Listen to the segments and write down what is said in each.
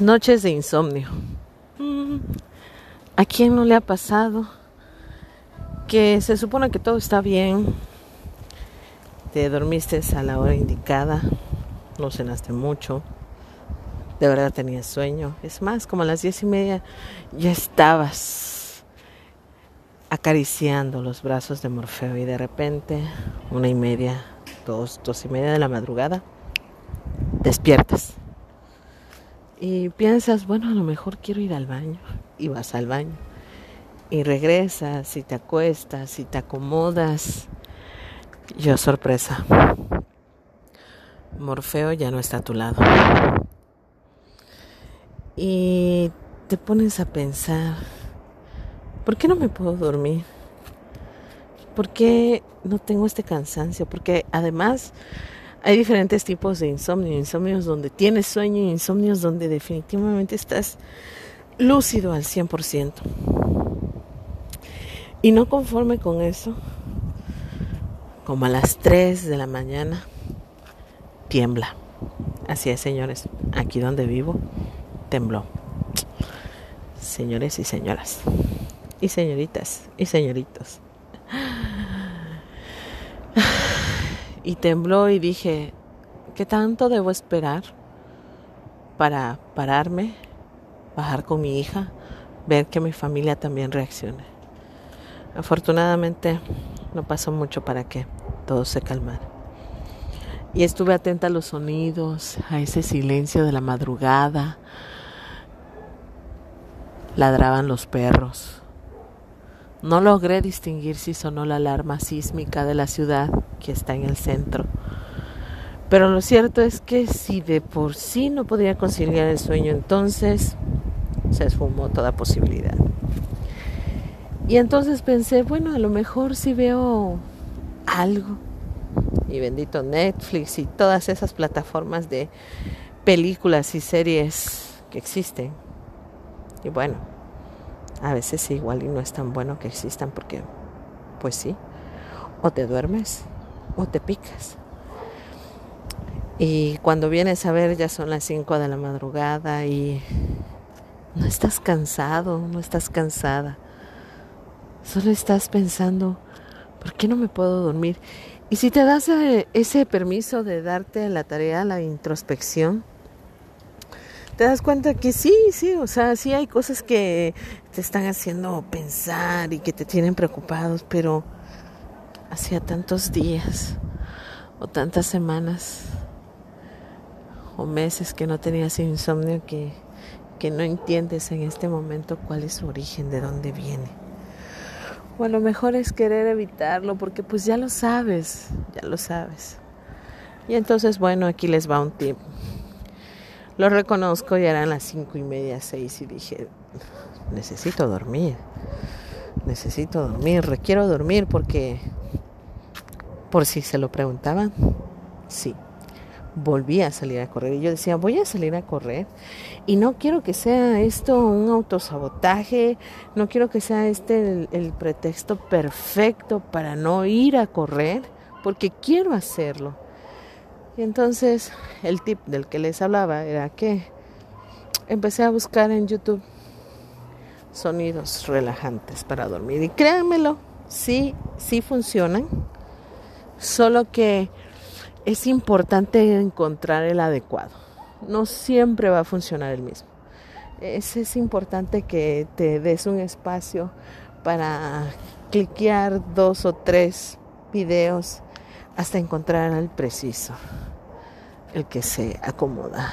Noches de insomnio. ¿A quién no le ha pasado que se supone que todo está bien? Te dormiste a la hora indicada, no cenaste mucho, de verdad tenías sueño. Es más, como a las diez y media ya estabas acariciando los brazos de Morfeo y de repente, una y media, dos, dos y media de la madrugada, despiertas y piensas, bueno, a lo mejor quiero ir al baño y vas al baño y regresas y te acuestas y te acomodas. Yo sorpresa. Morfeo ya no está a tu lado. Y te pones a pensar, ¿por qué no me puedo dormir? ¿Por qué no tengo este cansancio? Porque además hay diferentes tipos de insomnio, insomnios donde tienes sueño y insomnios donde definitivamente estás lúcido al 100%. Y no conforme con eso, como a las 3 de la mañana, tiembla. Así es, señores, aquí donde vivo, tembló. Señores y señoras, y señoritas, y señoritos y tembló y dije, ¿qué tanto debo esperar para pararme, bajar con mi hija, ver que mi familia también reaccione? Afortunadamente no pasó mucho para que todo se calmara. Y estuve atenta a los sonidos, a ese silencio de la madrugada. Ladraban los perros. No logré distinguir si sonó la alarma sísmica de la ciudad que está en el centro. Pero lo cierto es que si de por sí no podría conciliar el sueño, entonces se esfumó toda posibilidad. Y entonces pensé, bueno, a lo mejor si veo algo. Y bendito Netflix y todas esas plataformas de películas y series que existen. Y bueno, a veces igual y no es tan bueno que existan porque, pues sí, o te duermes o te picas. Y cuando vienes a ver ya son las 5 de la madrugada y no estás cansado, no estás cansada. Solo estás pensando, ¿por qué no me puedo dormir? Y si te das ese permiso de darte la tarea, la introspección, te das cuenta que sí, sí, o sea, sí hay cosas que te están haciendo pensar y que te tienen preocupados, pero hacía tantos días o tantas semanas o meses que no tenías insomnio que, que no entiendes en este momento cuál es su origen, de dónde viene. O a lo mejor es querer evitarlo porque pues ya lo sabes, ya lo sabes. Y entonces, bueno, aquí les va un tip. Lo reconozco, ya eran las cinco y media, seis y dije, necesito dormir, necesito dormir, requiero dormir porque, por si se lo preguntaban, sí, volví a salir a correr y yo decía, voy a salir a correr y no quiero que sea esto un autosabotaje, no quiero que sea este el, el pretexto perfecto para no ir a correr, porque quiero hacerlo y entonces el tip del que les hablaba era que empecé a buscar en YouTube sonidos relajantes para dormir. Y créanmelo, sí, sí funcionan. Solo que es importante encontrar el adecuado. No siempre va a funcionar el mismo. Es, es importante que te des un espacio para cliquear dos o tres videos hasta encontrar al preciso el que se acomoda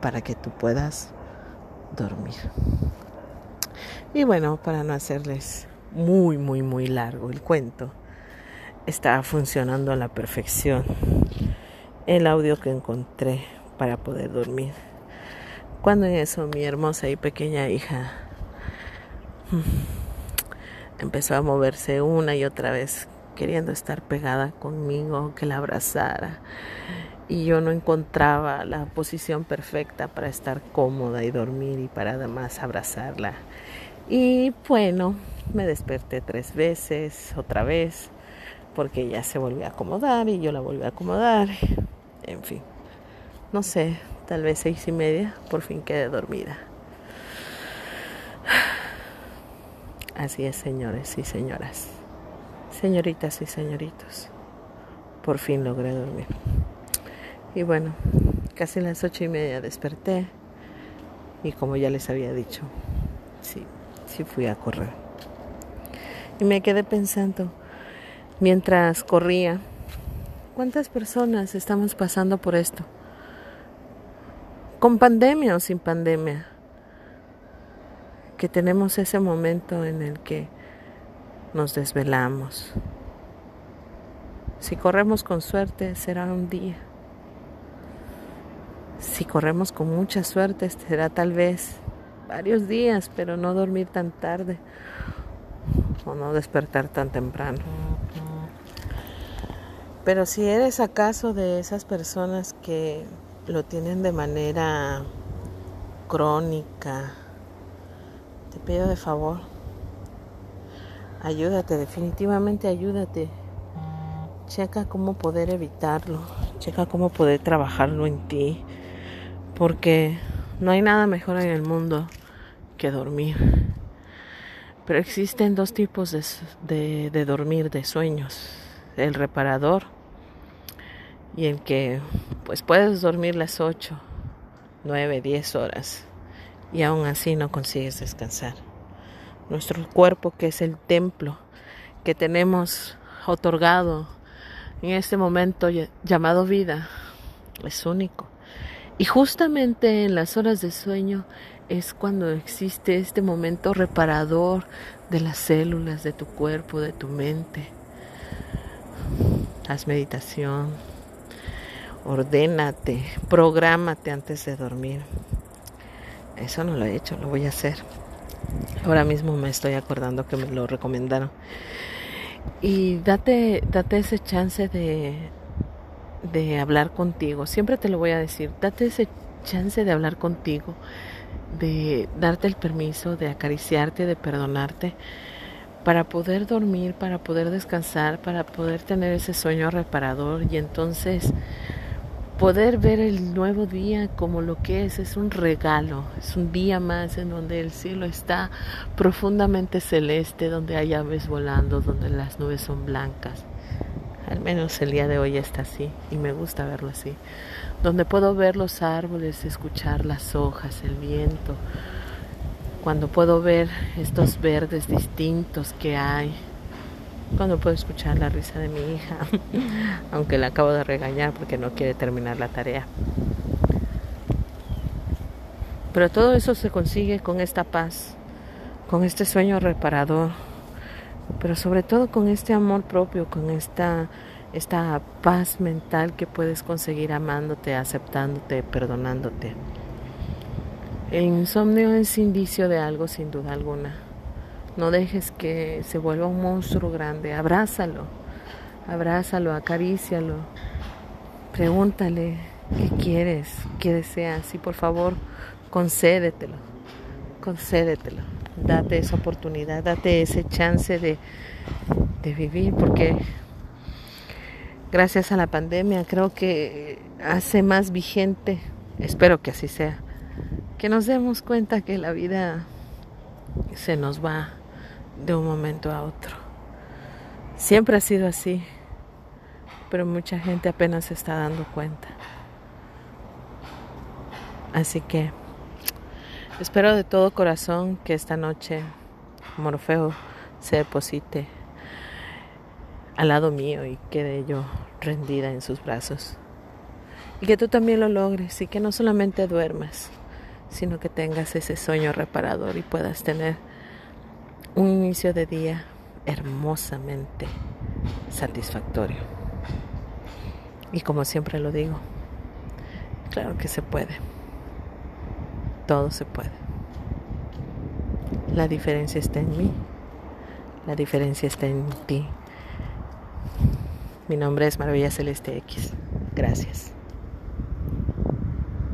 para que tú puedas dormir. Y bueno, para no hacerles muy, muy, muy largo el cuento, está funcionando a la perfección el audio que encontré para poder dormir. Cuando en eso mi hermosa y pequeña hija empezó a moverse una y otra vez, queriendo estar pegada conmigo, que la abrazara y yo no encontraba la posición perfecta para estar cómoda y dormir y para además abrazarla. Y bueno, me desperté tres veces, otra vez, porque ella se volvió a acomodar y yo la volví a acomodar. En fin, no sé, tal vez seis y media, por fin quedé dormida. Así es, señores y señoras, señoritas y señoritos. Por fin logré dormir. Y bueno, casi las ocho y media desperté y como ya les había dicho, sí, sí fui a correr. Y me quedé pensando, mientras corría, ¿cuántas personas estamos pasando por esto? Con pandemia o sin pandemia. Que tenemos ese momento en el que nos desvelamos. Si corremos con suerte, será un día. Si corremos con mucha suerte, será tal vez varios días, pero no dormir tan tarde o no despertar tan temprano. Pero si eres acaso de esas personas que lo tienen de manera crónica, te pido de favor, ayúdate, definitivamente ayúdate. Checa cómo poder evitarlo, checa cómo poder trabajarlo en ti, porque no hay nada mejor en el mundo que dormir. Pero existen dos tipos de, de, dormir, de sueños. El reparador y el que pues puedes dormir las 8, 9, 10 horas y aún así no consigues descansar. Nuestro cuerpo que es el templo que tenemos otorgado en este momento llamado vida es único. Y justamente en las horas de sueño es cuando existe este momento reparador de las células de tu cuerpo, de tu mente. Haz meditación, ordénate, prográmate antes de dormir. Eso no lo he hecho, lo voy a hacer. Ahora mismo me estoy acordando que me lo recomendaron. Y date, date ese chance de, de hablar contigo. Siempre te lo voy a decir. Date ese chance de hablar contigo, de darte el permiso de acariciarte, de perdonarte, para poder dormir, para poder descansar, para poder tener ese sueño reparador y entonces poder ver el nuevo día como lo que es, es un regalo, es un día más en donde el cielo está profundamente celeste, donde hay aves volando, donde las nubes son blancas. Al menos el día de hoy está así y me gusta verlo así. Donde puedo ver los árboles, escuchar las hojas, el viento, cuando puedo ver estos verdes distintos que hay, cuando puedo escuchar la risa de mi hija, aunque la acabo de regañar porque no quiere terminar la tarea. Pero todo eso se consigue con esta paz, con este sueño reparador, pero sobre todo con este amor propio, con esta esta paz mental que puedes conseguir amándote, aceptándote, perdonándote. El insomnio es indicio de algo sin duda alguna. No dejes que se vuelva un monstruo grande, abrázalo, abrázalo, acarícialo, pregúntale qué quieres, qué deseas y por favor concédetelo, concédetelo, date esa oportunidad, date ese chance de, de vivir porque gracias a la pandemia, creo que hace más vigente, espero que así sea, que nos demos cuenta que la vida se nos va de un momento a otro. Siempre ha sido así, pero mucha gente apenas se está dando cuenta. Así que espero de todo corazón que esta noche Morfeo se deposite al lado mío y quede yo rendida en sus brazos. Y que tú también lo logres y que no solamente duermas, sino que tengas ese sueño reparador y puedas tener un inicio de día hermosamente satisfactorio. Y como siempre lo digo, claro que se puede. Todo se puede. La diferencia está en mí. La diferencia está en ti. Mi nombre es Maravilla Celeste X. Gracias.